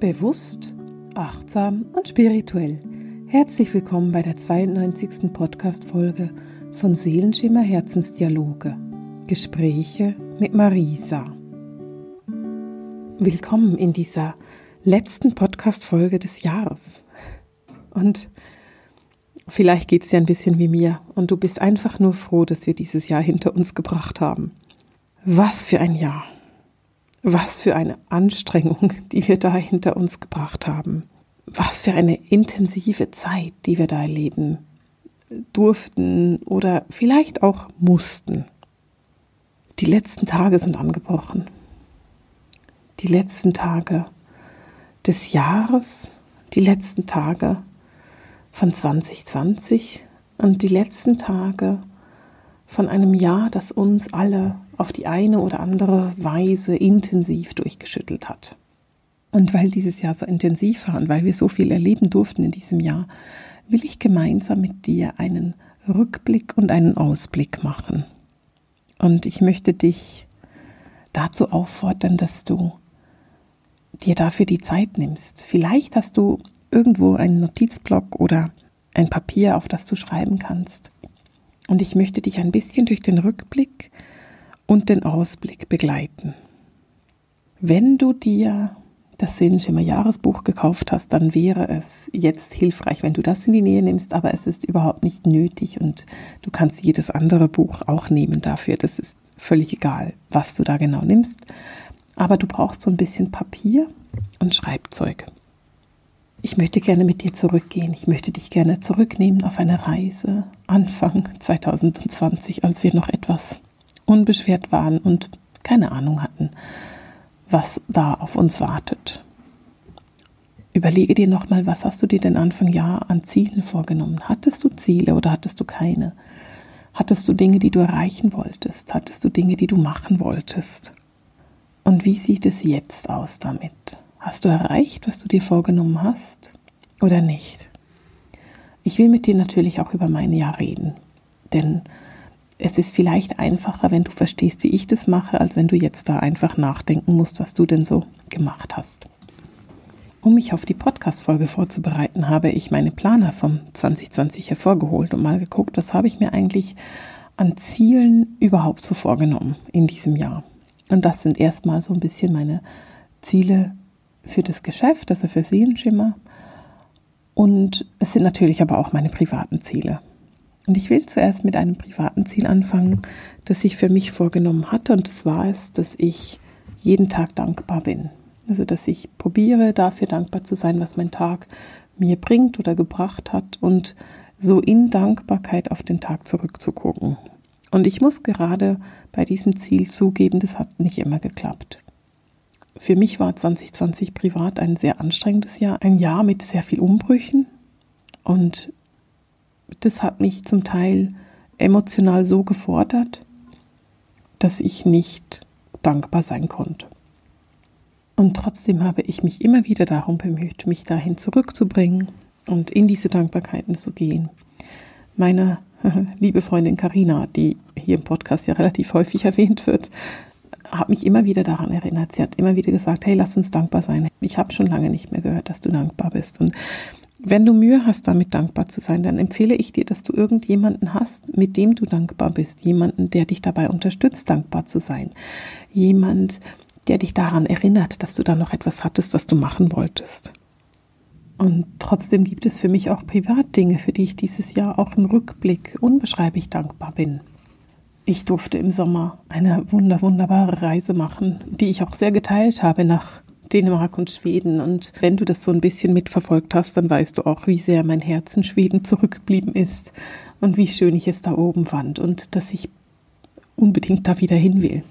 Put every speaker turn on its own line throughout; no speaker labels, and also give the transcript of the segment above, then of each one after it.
Bewusst, achtsam und spirituell. Herzlich willkommen bei der 92. Podcast-Folge von Seelenschimmer Herzensdialoge. Gespräche mit Marisa. Willkommen in dieser letzten Podcast-Folge des Jahres. Und vielleicht geht es dir ein bisschen wie mir und du bist einfach nur froh, dass wir dieses Jahr hinter uns gebracht haben. Was für ein Jahr! Was für eine Anstrengung, die wir da hinter uns gebracht haben. Was für eine intensive Zeit, die wir da erleben durften oder vielleicht auch mussten. Die letzten Tage sind angebrochen. Die letzten Tage des Jahres, die letzten Tage von 2020 und die letzten Tage von einem Jahr, das uns alle auf die eine oder andere Weise intensiv durchgeschüttelt hat. Und weil dieses Jahr so intensiv war und weil wir so viel erleben durften in diesem Jahr, will ich gemeinsam mit dir einen Rückblick und einen Ausblick machen. Und ich möchte dich dazu auffordern, dass du dir dafür die Zeit nimmst. Vielleicht hast du irgendwo einen Notizblock oder ein Papier, auf das du schreiben kannst. Und ich möchte dich ein bisschen durch den Rückblick und den Ausblick begleiten. Wenn du dir das Seelenschimmer Jahresbuch gekauft hast, dann wäre es jetzt hilfreich, wenn du das in die Nähe nimmst, aber es ist überhaupt nicht nötig und du kannst jedes andere Buch auch nehmen dafür. Das ist völlig egal, was du da genau nimmst. Aber du brauchst so ein bisschen Papier und Schreibzeug. Ich möchte gerne mit dir zurückgehen. Ich möchte dich gerne zurücknehmen auf eine Reise Anfang 2020, als wir noch etwas unbeschwert waren und keine Ahnung hatten, was da auf uns wartet. Überlege dir nochmal, was hast du dir denn Anfang Jahr an Zielen vorgenommen? Hattest du Ziele oder hattest du keine? Hattest du Dinge, die du erreichen wolltest? Hattest du Dinge, die du machen wolltest? Und wie sieht es jetzt aus damit? Hast du erreicht, was du dir vorgenommen hast oder nicht? Ich will mit dir natürlich auch über mein Jahr reden, denn es ist vielleicht einfacher, wenn du verstehst, wie ich das mache, als wenn du jetzt da einfach nachdenken musst, was du denn so gemacht hast. Um mich auf die Podcast-Folge vorzubereiten, habe ich meine Planer vom 2020 hervorgeholt und mal geguckt, was habe ich mir eigentlich an Zielen überhaupt so vorgenommen in diesem Jahr. Und das sind erstmal so ein bisschen meine Ziele für das Geschäft, also für Seelenschimmer. Und es sind natürlich aber auch meine privaten Ziele. Und ich will zuerst mit einem privaten Ziel anfangen, das ich für mich vorgenommen hatte. Und das war es, dass ich jeden Tag dankbar bin. Also, dass ich probiere, dafür dankbar zu sein, was mein Tag mir bringt oder gebracht hat und so in Dankbarkeit auf den Tag zurückzugucken. Und ich muss gerade bei diesem Ziel zugeben, das hat nicht immer geklappt. Für mich war 2020 privat ein sehr anstrengendes Jahr, ein Jahr mit sehr viel Umbrüchen und das hat mich zum Teil emotional so gefordert, dass ich nicht dankbar sein konnte. Und trotzdem habe ich mich immer wieder darum bemüht, mich dahin zurückzubringen und in diese Dankbarkeiten zu gehen. Meine liebe Freundin Karina, die hier im Podcast ja relativ häufig erwähnt wird, hat mich immer wieder daran erinnert. Sie hat immer wieder gesagt, hey, lass uns dankbar sein. Ich habe schon lange nicht mehr gehört, dass du dankbar bist. Und wenn du Mühe hast, damit dankbar zu sein, dann empfehle ich dir, dass du irgendjemanden hast, mit dem du dankbar bist. Jemanden, der dich dabei unterstützt, dankbar zu sein. Jemand, der dich daran erinnert, dass du da noch etwas hattest, was du machen wolltest. Und trotzdem gibt es für mich auch Privatdinge, für die ich dieses Jahr auch im Rückblick unbeschreiblich dankbar bin. Ich durfte im Sommer eine wunder, wunderbare Reise machen, die ich auch sehr geteilt habe nach Dänemark und Schweden. Und wenn du das so ein bisschen mitverfolgt hast, dann weißt du auch, wie sehr mein Herz in Schweden zurückgeblieben ist und wie schön ich es da oben fand und dass ich unbedingt da wieder hin will.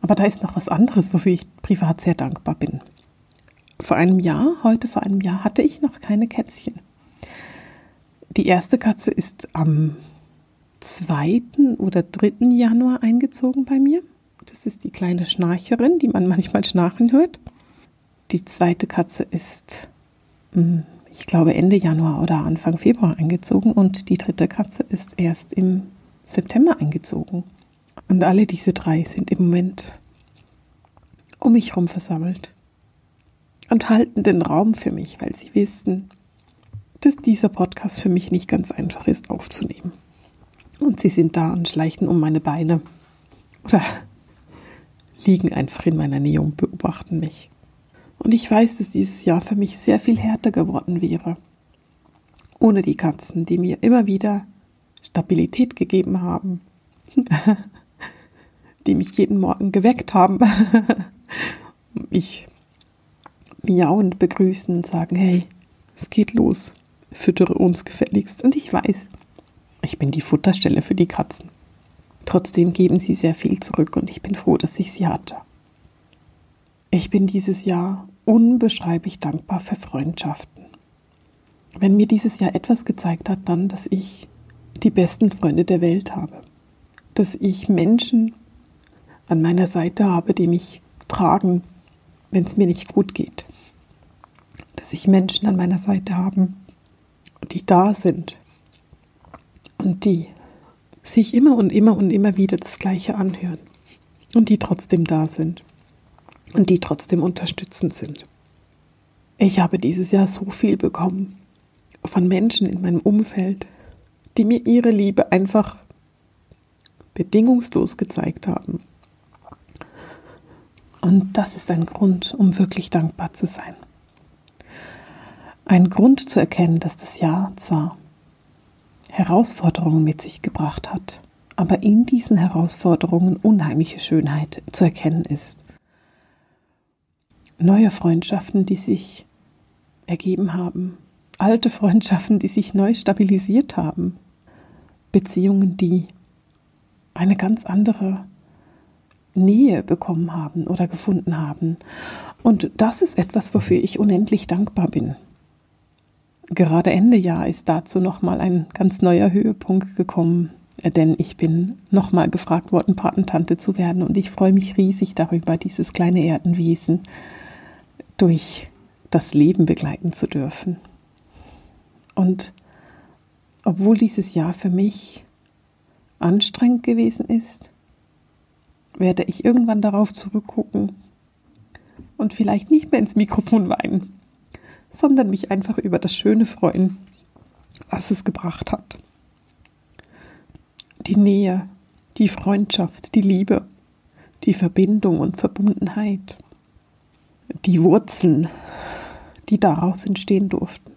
Aber da ist noch was anderes, wofür ich privat sehr dankbar bin. Vor einem Jahr, heute vor einem Jahr, hatte ich noch keine Kätzchen. Die erste Katze ist am 2. oder 3. Januar eingezogen bei mir. Das ist die kleine Schnarcherin, die man manchmal schnarchen hört. Die zweite Katze ist, hm, ich glaube, Ende Januar oder Anfang Februar eingezogen und die dritte Katze ist erst im September eingezogen. Und alle diese drei sind im Moment um mich herum versammelt. und halten den Raum für mich, weil sie wissen, dass dieser Podcast für mich nicht ganz einfach ist aufzunehmen. Und sie sind da und schleichen um meine Beine oder liegen einfach in meiner Nähe und beobachten mich. Und ich weiß, dass dieses Jahr für mich sehr viel härter geworden wäre. Ohne die Katzen, die mir immer wieder Stabilität gegeben haben, die mich jeden Morgen geweckt haben, mich miauend begrüßen und sagen, hey, es geht los, füttere uns gefälligst. Und ich weiß, ich bin die Futterstelle für die Katzen. Trotzdem geben sie sehr viel zurück und ich bin froh, dass ich sie hatte. Ich bin dieses Jahr unbeschreiblich dankbar für Freundschaften. Wenn mir dieses Jahr etwas gezeigt hat, dann, dass ich die besten Freunde der Welt habe. Dass ich Menschen an meiner Seite habe, die mich tragen, wenn es mir nicht gut geht. Dass ich Menschen an meiner Seite habe, die da sind und die sich immer und immer und immer wieder das Gleiche anhören und die trotzdem da sind und die trotzdem unterstützend sind. Ich habe dieses Jahr so viel bekommen von Menschen in meinem Umfeld, die mir ihre Liebe einfach bedingungslos gezeigt haben. Und das ist ein Grund, um wirklich dankbar zu sein. Ein Grund zu erkennen, dass das Jahr zwar Herausforderungen mit sich gebracht hat, aber in diesen Herausforderungen unheimliche Schönheit zu erkennen ist. Neue Freundschaften, die sich ergeben haben, alte Freundschaften, die sich neu stabilisiert haben, Beziehungen, die eine ganz andere Nähe bekommen haben oder gefunden haben. Und das ist etwas, wofür ich unendlich dankbar bin. Gerade Ende Jahr ist dazu nochmal ein ganz neuer Höhepunkt gekommen, denn ich bin nochmal gefragt worden, Patentante zu werden und ich freue mich riesig darüber, dieses kleine Erdenwesen durch das Leben begleiten zu dürfen. Und obwohl dieses Jahr für mich anstrengend gewesen ist, werde ich irgendwann darauf zurückgucken und vielleicht nicht mehr ins Mikrofon weinen, sondern mich einfach über das Schöne freuen, was es gebracht hat. Die Nähe, die Freundschaft, die Liebe, die Verbindung und Verbundenheit, die Wurzeln, die daraus entstehen durften.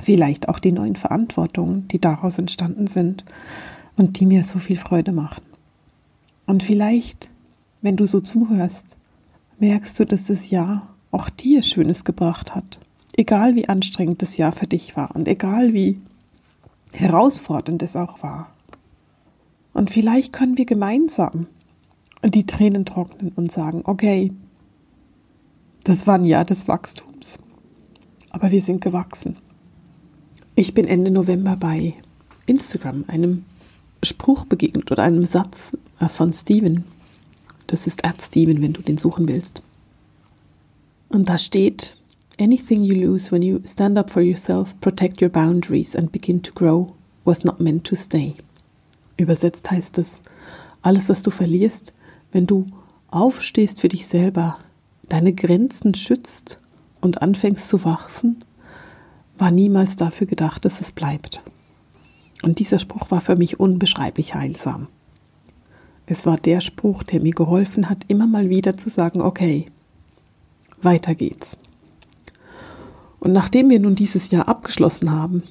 Vielleicht auch die neuen Verantwortungen, die daraus entstanden sind und die mir so viel Freude machen. Und vielleicht, wenn du so zuhörst, merkst du, dass das Jahr auch dir Schönes gebracht hat. Egal wie anstrengend das Jahr für dich war und egal wie herausfordernd es auch war. Und vielleicht können wir gemeinsam die Tränen trocknen und sagen, okay, das war ein Jahr des Wachstums, aber wir sind gewachsen. Ich bin Ende November bei Instagram einem Spruch begegnet oder einem Satz von Steven. Das ist Ad Steven, wenn du den suchen willst. Und da steht, Anything you lose when you stand up for yourself, protect your boundaries and begin to grow was not meant to stay. Übersetzt heißt es, alles, was du verlierst, wenn du aufstehst für dich selber, deine Grenzen schützt und anfängst zu wachsen, war niemals dafür gedacht, dass es bleibt. Und dieser Spruch war für mich unbeschreiblich heilsam. Es war der Spruch, der mir geholfen hat, immer mal wieder zu sagen, okay, weiter geht's. Und nachdem wir nun dieses Jahr abgeschlossen haben,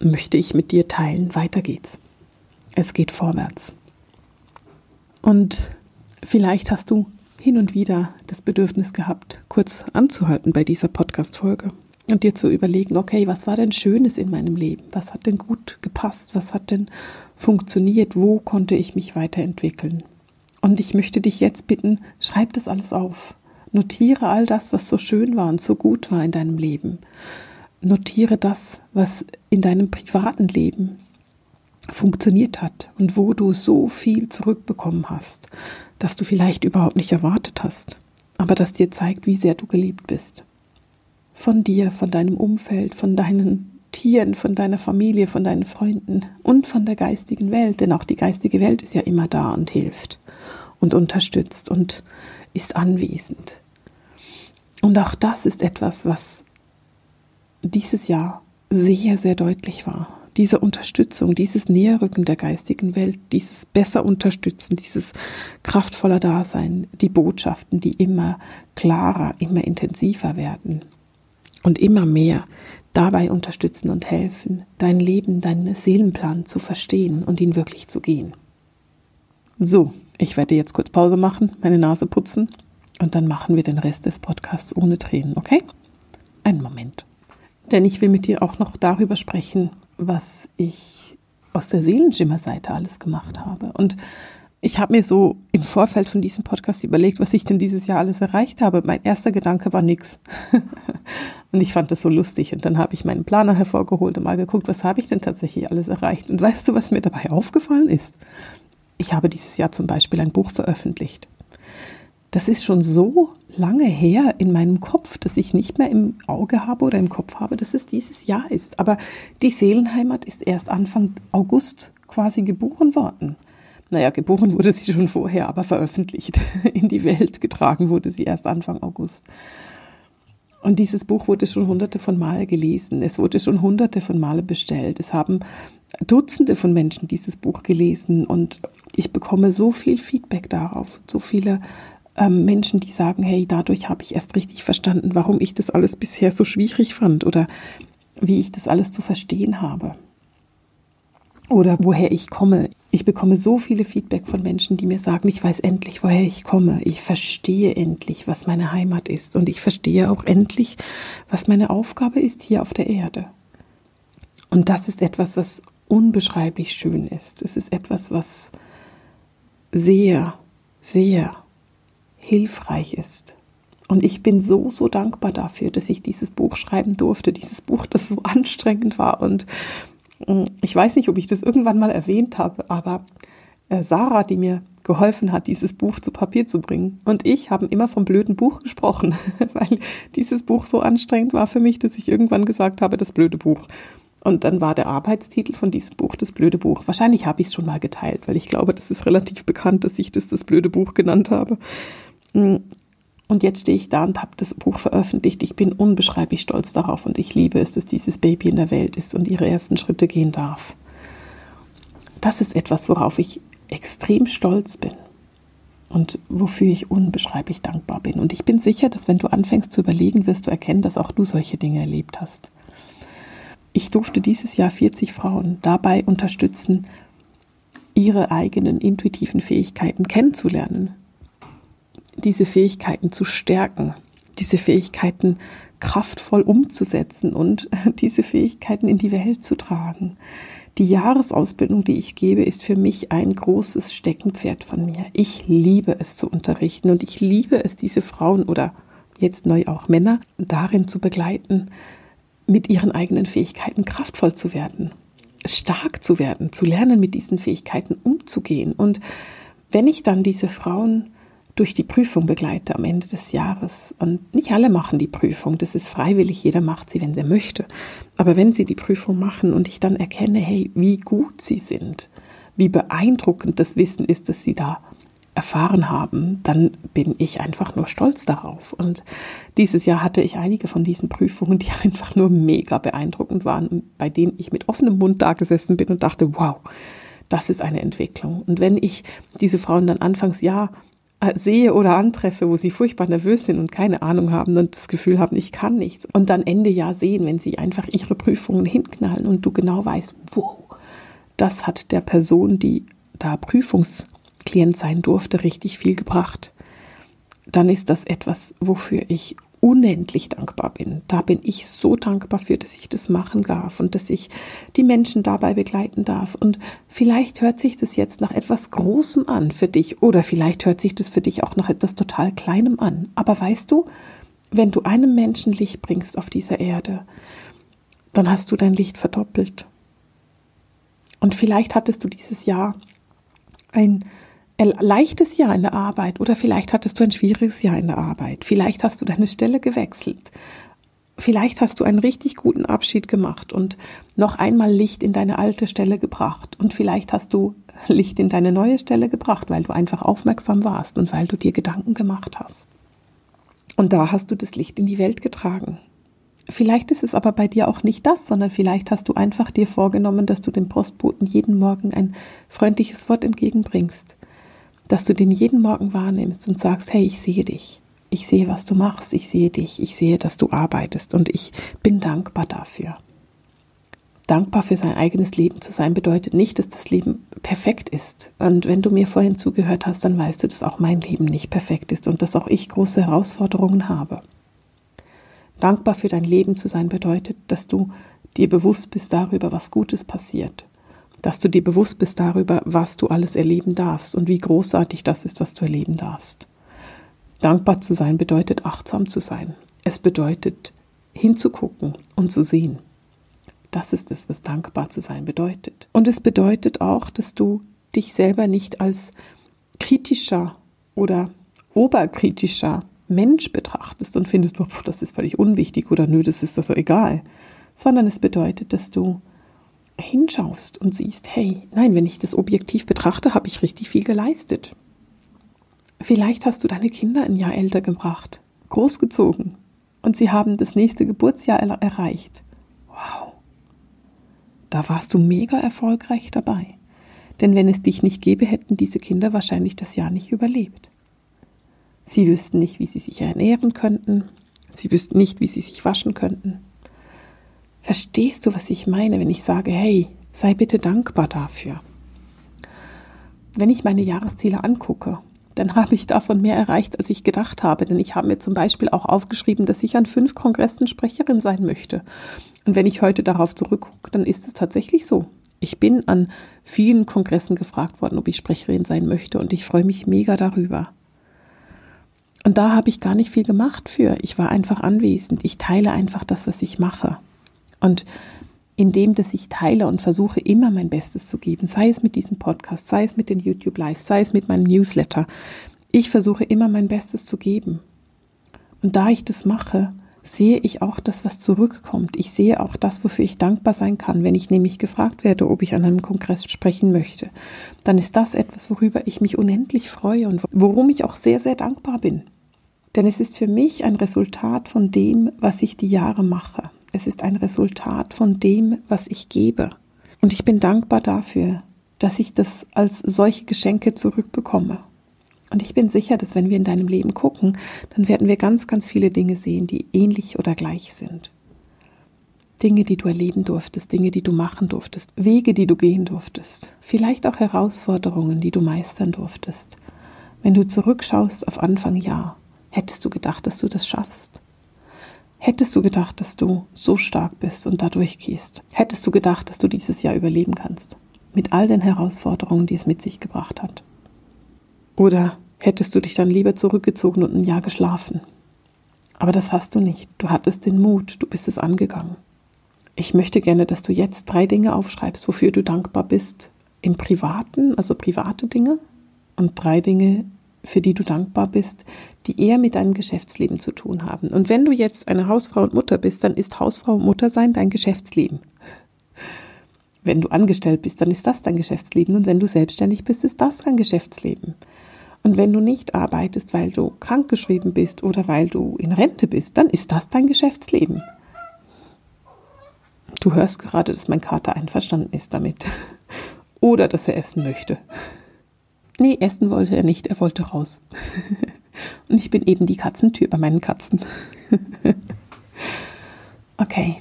möchte ich mit dir teilen, weiter geht's. Es geht vorwärts. Und vielleicht hast du hin und wieder das Bedürfnis gehabt, kurz anzuhalten bei dieser Podcast-Folge und dir zu überlegen, okay, was war denn Schönes in meinem Leben? Was hat denn gut gepasst? Was hat denn funktioniert? Wo konnte ich mich weiterentwickeln? Und ich möchte dich jetzt bitten, schreib das alles auf. Notiere all das, was so schön war und so gut war in deinem Leben. Notiere das, was in deinem privaten Leben funktioniert hat und wo du so viel zurückbekommen hast, dass du vielleicht überhaupt nicht erwartet hast, aber das dir zeigt, wie sehr du geliebt bist von dir, von deinem Umfeld, von deinen Tieren, von deiner Familie, von deinen Freunden und von der geistigen Welt, denn auch die geistige Welt ist ja immer da und hilft und unterstützt und ist anwesend. Und auch das ist etwas, was dieses Jahr sehr, sehr deutlich war. Diese Unterstützung, dieses Näherrücken der geistigen Welt, dieses besser Unterstützen, dieses kraftvoller Dasein, die Botschaften, die immer klarer, immer intensiver werden und immer mehr dabei unterstützen und helfen, dein Leben, deinen Seelenplan zu verstehen und ihn wirklich zu gehen. So, ich werde jetzt kurz Pause machen, meine Nase putzen und dann machen wir den Rest des Podcasts ohne Tränen, okay? Einen Moment. Denn ich will mit dir auch noch darüber sprechen, was ich aus der Seelenschimmer-Seite alles gemacht habe. Und ich habe mir so im Vorfeld von diesem Podcast überlegt, was ich denn dieses Jahr alles erreicht habe. Mein erster Gedanke war nix. und ich fand das so lustig. Und dann habe ich meinen Planer hervorgeholt und mal geguckt, was habe ich denn tatsächlich alles erreicht. Und weißt du, was mir dabei aufgefallen ist? Ich habe dieses Jahr zum Beispiel ein Buch veröffentlicht. Das ist schon so lange her in meinem Kopf, dass ich nicht mehr im Auge habe oder im Kopf habe, dass es dieses Jahr ist. Aber die Seelenheimat ist erst Anfang August quasi geboren worden. Naja, geboren wurde sie schon vorher, aber veröffentlicht, in die Welt getragen wurde sie erst Anfang August. Und dieses Buch wurde schon hunderte von Male gelesen. Es wurde schon hunderte von Male bestellt. Es haben Dutzende von Menschen dieses Buch gelesen und ich bekomme so viel Feedback darauf, so viele ähm, Menschen, die sagen, hey, dadurch habe ich erst richtig verstanden, warum ich das alles bisher so schwierig fand oder wie ich das alles zu verstehen habe oder woher ich komme. Ich bekomme so viele Feedback von Menschen, die mir sagen, ich weiß endlich, woher ich komme. Ich verstehe endlich, was meine Heimat ist. Und ich verstehe auch endlich, was meine Aufgabe ist hier auf der Erde. Und das ist etwas, was unbeschreiblich schön ist. Es ist etwas, was sehr, sehr hilfreich ist. Und ich bin so, so dankbar dafür, dass ich dieses Buch schreiben durfte. Dieses Buch, das so anstrengend war und hm, ich weiß nicht, ob ich das irgendwann mal erwähnt habe, aber äh, Sarah, die mir geholfen hat, dieses Buch zu Papier zu bringen. Und ich haben immer vom blöden Buch gesprochen, weil dieses Buch so anstrengend war für mich, dass ich irgendwann gesagt habe, das blöde Buch. Und dann war der Arbeitstitel von diesem Buch das blöde Buch. Wahrscheinlich habe ich es schon mal geteilt, weil ich glaube, das ist relativ bekannt, dass ich das das blöde Buch genannt habe. Hm, und jetzt stehe ich da und habe das Buch veröffentlicht. Ich bin unbeschreiblich stolz darauf und ich liebe es, dass dieses Baby in der Welt ist und ihre ersten Schritte gehen darf. Das ist etwas, worauf ich extrem stolz bin und wofür ich unbeschreiblich dankbar bin. Und ich bin sicher, dass wenn du anfängst zu überlegen, wirst du erkennen, dass auch du solche Dinge erlebt hast. Ich durfte dieses Jahr 40 Frauen dabei unterstützen, ihre eigenen intuitiven Fähigkeiten kennenzulernen, diese Fähigkeiten zu stärken, diese Fähigkeiten kraftvoll umzusetzen und diese Fähigkeiten in die Welt zu tragen. Die Jahresausbildung, die ich gebe, ist für mich ein großes Steckenpferd von mir. Ich liebe es zu unterrichten und ich liebe es, diese Frauen oder jetzt neu auch Männer darin zu begleiten, mit ihren eigenen Fähigkeiten kraftvoll zu werden, stark zu werden, zu lernen, mit diesen Fähigkeiten umzugehen. Und wenn ich dann diese Frauen durch die Prüfung begleite am Ende des Jahres. Und nicht alle machen die Prüfung, das ist freiwillig, jeder macht sie, wenn er möchte. Aber wenn sie die Prüfung machen und ich dann erkenne, hey, wie gut sie sind, wie beeindruckend das Wissen ist, das sie da erfahren haben, dann bin ich einfach nur stolz darauf. Und dieses Jahr hatte ich einige von diesen Prüfungen, die einfach nur mega beeindruckend waren, bei denen ich mit offenem Mund da gesessen bin und dachte, wow, das ist eine Entwicklung. Und wenn ich diese Frauen dann anfangs, ja, sehe oder antreffe, wo sie furchtbar nervös sind und keine Ahnung haben und das Gefühl haben, ich kann nichts. Und dann Ende Jahr sehen, wenn sie einfach ihre Prüfungen hinknallen und du genau weißt, wow, das hat der Person, die da Prüfungsklient sein durfte, richtig viel gebracht. Dann ist das etwas, wofür ich unendlich dankbar bin. Da bin ich so dankbar für, dass ich das machen darf und dass ich die Menschen dabei begleiten darf. Und vielleicht hört sich das jetzt nach etwas Großem an für dich oder vielleicht hört sich das für dich auch nach etwas total Kleinem an. Aber weißt du, wenn du einem Menschen Licht bringst auf dieser Erde, dann hast du dein Licht verdoppelt. Und vielleicht hattest du dieses Jahr ein leichtes Jahr in der Arbeit oder vielleicht hattest du ein schwieriges Jahr in der Arbeit. Vielleicht hast du deine Stelle gewechselt. Vielleicht hast du einen richtig guten Abschied gemacht und noch einmal Licht in deine alte Stelle gebracht. Und vielleicht hast du Licht in deine neue Stelle gebracht, weil du einfach aufmerksam warst und weil du dir Gedanken gemacht hast. Und da hast du das Licht in die Welt getragen. Vielleicht ist es aber bei dir auch nicht das, sondern vielleicht hast du einfach dir vorgenommen, dass du dem Postboten jeden Morgen ein freundliches Wort entgegenbringst, dass du den jeden Morgen wahrnimmst und sagst, hey, ich sehe dich, ich sehe, was du machst, ich sehe dich, ich sehe, dass du arbeitest und ich bin dankbar dafür. Dankbar für sein eigenes Leben zu sein bedeutet nicht, dass das Leben perfekt ist. Und wenn du mir vorhin zugehört hast, dann weißt du, dass auch mein Leben nicht perfekt ist und dass auch ich große Herausforderungen habe. Dankbar für dein Leben zu sein bedeutet, dass du dir bewusst bist darüber, was Gutes passiert. Dass du dir bewusst bist darüber, was du alles erleben darfst und wie großartig das ist, was du erleben darfst. Dankbar zu sein bedeutet achtsam zu sein. Es bedeutet hinzugucken und zu sehen. Das ist es, was dankbar zu sein bedeutet. Und es bedeutet auch, dass du dich selber nicht als kritischer oder oberkritischer Mensch betrachtest und findest, oh, das ist völlig unwichtig oder nö, das ist doch so egal, sondern es bedeutet, dass du hinschaust und siehst, hey, nein, wenn ich das objektiv betrachte, habe ich richtig viel geleistet. Vielleicht hast du deine Kinder ein Jahr älter gebracht, großgezogen und sie haben das nächste Geburtsjahr er erreicht. Wow. Da warst du mega erfolgreich dabei. Denn wenn es dich nicht gäbe, hätten diese Kinder wahrscheinlich das Jahr nicht überlebt. Sie wüssten nicht, wie sie sich ernähren könnten. Sie wüssten nicht, wie sie sich waschen könnten. Verstehst du, was ich meine, wenn ich sage, hey, sei bitte dankbar dafür? Wenn ich meine Jahresziele angucke, dann habe ich davon mehr erreicht, als ich gedacht habe. Denn ich habe mir zum Beispiel auch aufgeschrieben, dass ich an fünf Kongressen Sprecherin sein möchte. Und wenn ich heute darauf zurückgucke, dann ist es tatsächlich so. Ich bin an vielen Kongressen gefragt worden, ob ich Sprecherin sein möchte und ich freue mich mega darüber. Und da habe ich gar nicht viel gemacht für. Ich war einfach anwesend. Ich teile einfach das, was ich mache. Und indem, dass ich teile und versuche immer mein Bestes zu geben, sei es mit diesem Podcast, sei es mit den YouTube Lives, sei es mit meinem Newsletter. Ich versuche immer mein Bestes zu geben. Und da ich das mache, sehe ich auch das, was zurückkommt. Ich sehe auch das, wofür ich dankbar sein kann. Wenn ich nämlich gefragt werde, ob ich an einem Kongress sprechen möchte, dann ist das etwas, worüber ich mich unendlich freue und worum ich auch sehr, sehr dankbar bin. Denn es ist für mich ein Resultat von dem, was ich die Jahre mache. Es ist ein Resultat von dem, was ich gebe. Und ich bin dankbar dafür, dass ich das als solche Geschenke zurückbekomme. Und ich bin sicher, dass wenn wir in deinem Leben gucken, dann werden wir ganz, ganz viele Dinge sehen, die ähnlich oder gleich sind. Dinge, die du erleben durftest, Dinge, die du machen durftest, Wege, die du gehen durftest, vielleicht auch Herausforderungen, die du meistern durftest. Wenn du zurückschaust auf Anfang Jahr, Hättest du gedacht, dass du das schaffst? Hättest du gedacht, dass du so stark bist und da durchgehst? Hättest du gedacht, dass du dieses Jahr überleben kannst? Mit all den Herausforderungen, die es mit sich gebracht hat? Oder hättest du dich dann lieber zurückgezogen und ein Jahr geschlafen? Aber das hast du nicht. Du hattest den Mut, du bist es angegangen. Ich möchte gerne, dass du jetzt drei Dinge aufschreibst, wofür du dankbar bist im Privaten, also private Dinge, und drei Dinge für die du dankbar bist, die eher mit deinem Geschäftsleben zu tun haben. Und wenn du jetzt eine Hausfrau und Mutter bist, dann ist Hausfrau und Mutter sein dein Geschäftsleben. Wenn du angestellt bist, dann ist das dein Geschäftsleben. Und wenn du selbstständig bist, ist das dein Geschäftsleben. Und wenn du nicht arbeitest, weil du krankgeschrieben bist oder weil du in Rente bist, dann ist das dein Geschäftsleben. Du hörst gerade, dass mein Kater einverstanden ist damit. Oder dass er essen möchte. Nee, essen wollte er nicht, er wollte raus. Und ich bin eben die Katzentür bei meinen Katzen. okay.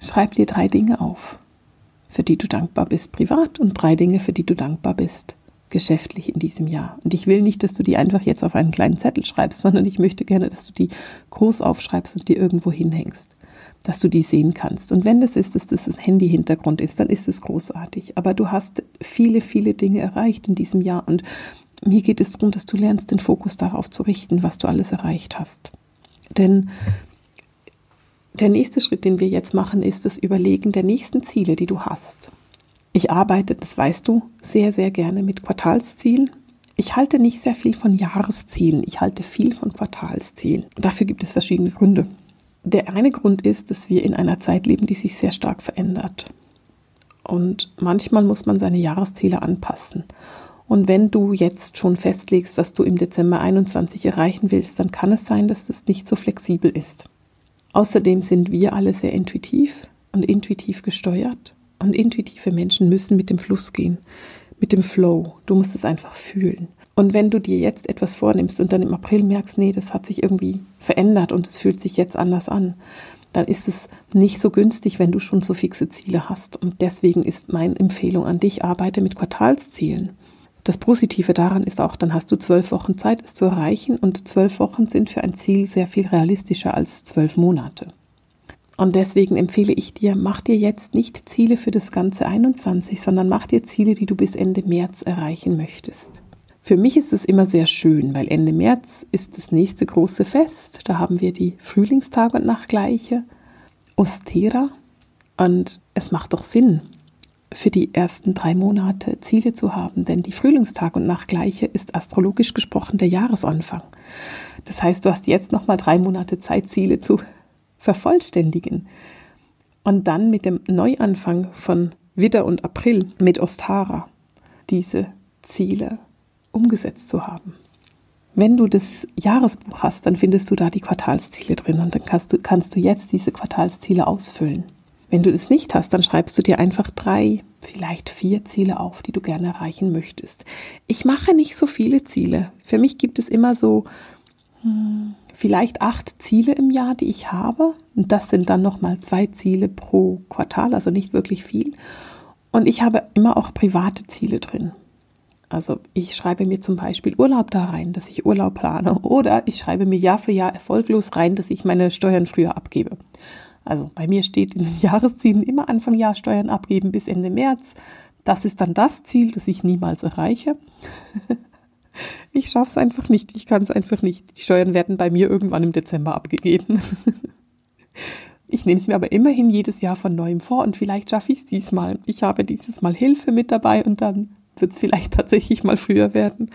Schreib dir drei Dinge auf, für die du dankbar bist privat und drei Dinge, für die du dankbar bist geschäftlich in diesem Jahr. Und ich will nicht, dass du die einfach jetzt auf einen kleinen Zettel schreibst, sondern ich möchte gerne, dass du die groß aufschreibst und dir irgendwo hinhängst dass du die sehen kannst. Und wenn das ist, dass das Handy-Hintergrund ist, dann ist es großartig. Aber du hast viele, viele Dinge erreicht in diesem Jahr und mir geht es darum, dass du lernst, den Fokus darauf zu richten, was du alles erreicht hast. Denn der nächste Schritt, den wir jetzt machen, ist das Überlegen der nächsten Ziele, die du hast. Ich arbeite, das weißt du, sehr, sehr gerne mit Quartalszielen. Ich halte nicht sehr viel von Jahreszielen, ich halte viel von Quartalszielen. Dafür gibt es verschiedene Gründe. Der eine Grund ist, dass wir in einer Zeit leben, die sich sehr stark verändert. Und manchmal muss man seine Jahresziele anpassen. Und wenn du jetzt schon festlegst, was du im Dezember 21 erreichen willst, dann kann es sein, dass das nicht so flexibel ist. Außerdem sind wir alle sehr intuitiv und intuitiv gesteuert. Und intuitive Menschen müssen mit dem Fluss gehen, mit dem Flow. Du musst es einfach fühlen. Und wenn du dir jetzt etwas vornimmst und dann im April merkst, nee, das hat sich irgendwie verändert und es fühlt sich jetzt anders an, dann ist es nicht so günstig, wenn du schon so fixe Ziele hast. Und deswegen ist meine Empfehlung an dich, arbeite mit Quartalszielen. Das Positive daran ist auch, dann hast du zwölf Wochen Zeit, es zu erreichen und zwölf Wochen sind für ein Ziel sehr viel realistischer als zwölf Monate. Und deswegen empfehle ich dir, mach dir jetzt nicht Ziele für das ganze 21, sondern mach dir Ziele, die du bis Ende März erreichen möchtest. Für mich ist es immer sehr schön, weil Ende März ist das nächste große Fest. Da haben wir die Frühlingstag und Nachtgleiche, Ostera. Und es macht doch Sinn, für die ersten drei Monate Ziele zu haben, denn die Frühlingstag und Nachtgleiche ist astrologisch gesprochen der Jahresanfang. Das heißt, du hast jetzt noch mal drei Monate Zeit, Ziele zu vervollständigen. Und dann mit dem Neuanfang von Widder und April mit Ostara diese Ziele umgesetzt zu haben. Wenn du das Jahresbuch hast, dann findest du da die Quartalsziele drin und dann kannst du, kannst du jetzt diese Quartalsziele ausfüllen. Wenn du das nicht hast, dann schreibst du dir einfach drei, vielleicht vier Ziele auf, die du gerne erreichen möchtest. Ich mache nicht so viele Ziele. Für mich gibt es immer so hm, vielleicht acht Ziele im Jahr, die ich habe. Und das sind dann nochmal zwei Ziele pro Quartal, also nicht wirklich viel. Und ich habe immer auch private Ziele drin. Also ich schreibe mir zum Beispiel Urlaub da rein, dass ich Urlaub plane. Oder ich schreibe mir Jahr für Jahr erfolglos rein, dass ich meine Steuern früher abgebe. Also bei mir steht in den Jahreszielen immer Anfang Jahr Steuern abgeben bis Ende März. Das ist dann das Ziel, das ich niemals erreiche. ich schaffe es einfach nicht. Ich kann es einfach nicht. Die Steuern werden bei mir irgendwann im Dezember abgegeben. Ich nehme es mir aber immerhin jedes Jahr von neuem vor und vielleicht schaffe ich es diesmal. Ich habe dieses Mal Hilfe mit dabei und dann wird es vielleicht tatsächlich mal früher werden.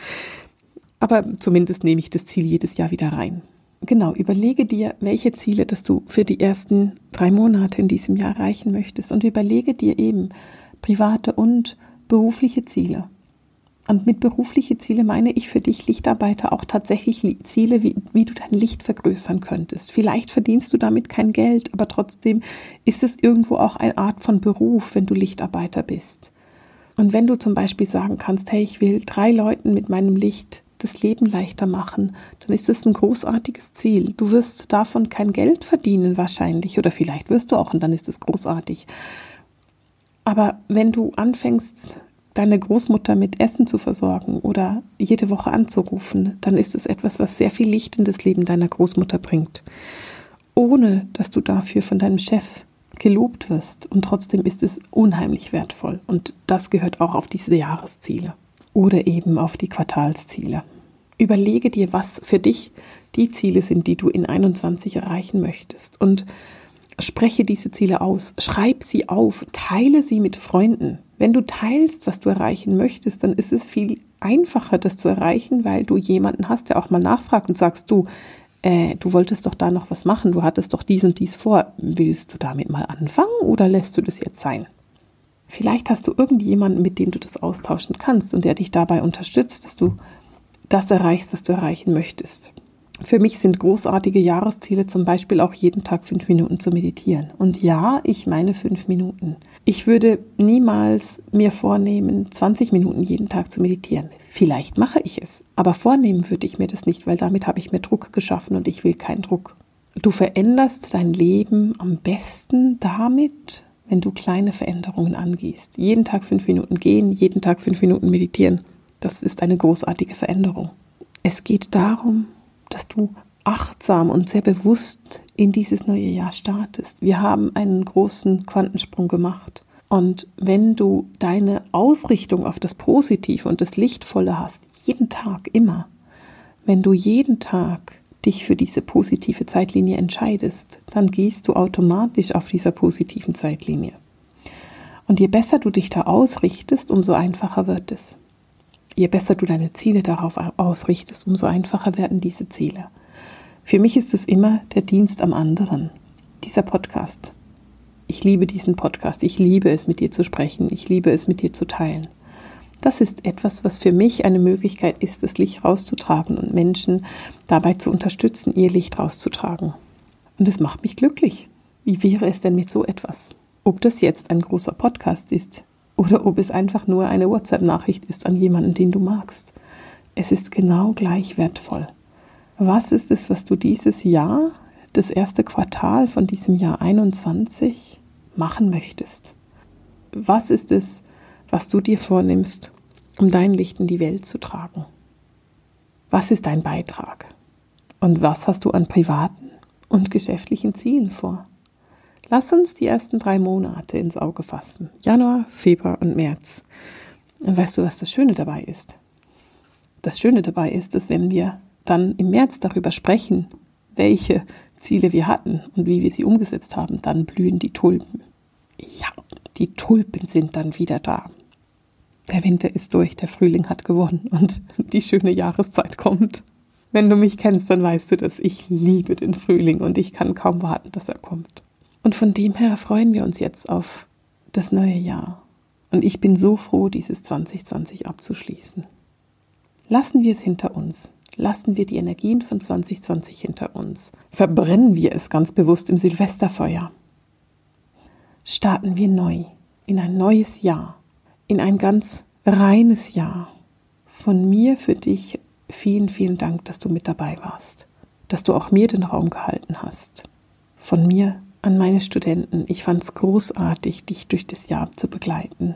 Aber zumindest nehme ich das Ziel jedes Jahr wieder rein. Genau, überlege dir, welche Ziele, dass du für die ersten drei Monate in diesem Jahr erreichen möchtest und überlege dir eben private und berufliche Ziele. Und mit berufliche Ziele meine ich für dich Lichtarbeiter auch tatsächlich Ziele, wie, wie du dein Licht vergrößern könntest. Vielleicht verdienst du damit kein Geld, aber trotzdem ist es irgendwo auch eine Art von Beruf, wenn du Lichtarbeiter bist. Und wenn du zum Beispiel sagen kannst, hey, ich will drei Leuten mit meinem Licht das Leben leichter machen, dann ist es ein großartiges Ziel. Du wirst davon kein Geld verdienen wahrscheinlich oder vielleicht wirst du auch und dann ist es großartig. Aber wenn du anfängst, deine Großmutter mit Essen zu versorgen oder jede Woche anzurufen, dann ist es etwas, was sehr viel Licht in das Leben deiner Großmutter bringt, ohne dass du dafür von deinem Chef gelobt wirst. Und trotzdem ist es unheimlich wertvoll. Und das gehört auch auf diese Jahresziele. Oder eben auf die Quartalsziele. Überlege dir, was für dich die Ziele sind, die du in 21 erreichen möchtest. Und spreche diese Ziele aus, schreib sie auf, teile sie mit Freunden. Wenn du teilst, was du erreichen möchtest, dann ist es viel einfacher, das zu erreichen, weil du jemanden hast, der auch mal nachfragt und sagst, du, äh, du wolltest doch da noch was machen, du hattest doch dies und dies vor. Willst du damit mal anfangen oder lässt du das jetzt sein? Vielleicht hast du irgendjemanden, mit dem du das austauschen kannst und der dich dabei unterstützt, dass du das erreichst, was du erreichen möchtest. Für mich sind großartige Jahresziele zum Beispiel auch jeden Tag fünf Minuten zu meditieren. Und ja, ich meine fünf Minuten. Ich würde niemals mir vornehmen, 20 Minuten jeden Tag zu meditieren. Vielleicht mache ich es, aber vornehmen würde ich mir das nicht, weil damit habe ich mir Druck geschaffen und ich will keinen Druck. Du veränderst dein Leben am besten damit, wenn du kleine Veränderungen angehst. Jeden Tag fünf Minuten gehen, jeden Tag fünf Minuten meditieren. Das ist eine großartige Veränderung. Es geht darum, dass du achtsam und sehr bewusst in dieses neue Jahr startest. Wir haben einen großen Quantensprung gemacht. Und wenn du deine Ausrichtung auf das Positive und das Lichtvolle hast, jeden Tag, immer, wenn du jeden Tag dich für diese positive Zeitlinie entscheidest, dann gehst du automatisch auf dieser positiven Zeitlinie. Und je besser du dich da ausrichtest, umso einfacher wird es. Je besser du deine Ziele darauf ausrichtest, umso einfacher werden diese Ziele. Für mich ist es immer der Dienst am anderen, dieser Podcast. Ich liebe diesen Podcast, ich liebe es, mit dir zu sprechen, ich liebe es, mit dir zu teilen. Das ist etwas, was für mich eine Möglichkeit ist, das Licht rauszutragen und Menschen dabei zu unterstützen, ihr Licht rauszutragen. Und es macht mich glücklich. Wie wäre es denn mit so etwas? Ob das jetzt ein großer Podcast ist oder ob es einfach nur eine WhatsApp-Nachricht ist an jemanden, den du magst. Es ist genau gleich wertvoll. Was ist es, was du dieses Jahr, das erste Quartal von diesem Jahr 21, machen möchtest? Was ist es, was du dir vornimmst, um dein Licht in die Welt zu tragen? Was ist dein Beitrag? Und was hast du an privaten und geschäftlichen Zielen vor? Lass uns die ersten drei Monate ins Auge fassen. Januar, Februar und März. Und weißt du, was das Schöne dabei ist? Das Schöne dabei ist, dass wenn wir dann im März darüber sprechen, welche Ziele wir hatten und wie wir sie umgesetzt haben, dann blühen die Tulpen. Ja, die Tulpen sind dann wieder da. Der Winter ist durch, der Frühling hat gewonnen und die schöne Jahreszeit kommt. Wenn du mich kennst, dann weißt du, dass ich liebe den Frühling und ich kann kaum warten, dass er kommt. Und von dem her freuen wir uns jetzt auf das neue Jahr. Und ich bin so froh, dieses 2020 abzuschließen. Lassen wir es hinter uns. Lassen wir die Energien von 2020 hinter uns. Verbrennen wir es ganz bewusst im Silvesterfeuer. Starten wir neu in ein neues Jahr, in ein ganz reines Jahr. Von mir für dich vielen, vielen Dank, dass du mit dabei warst, dass du auch mir den Raum gehalten hast. Von mir an meine Studenten, ich fand es großartig, dich durch das Jahr zu begleiten,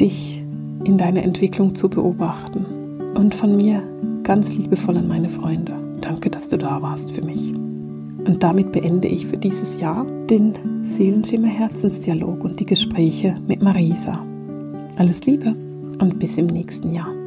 dich in deiner Entwicklung zu beobachten und von mir ganz liebevoll an meine Freunde. Danke, dass du da warst für mich. Und damit beende ich für dieses Jahr den Seelenschimmer Herzensdialog und die Gespräche mit Marisa. Alles Liebe und bis im nächsten Jahr.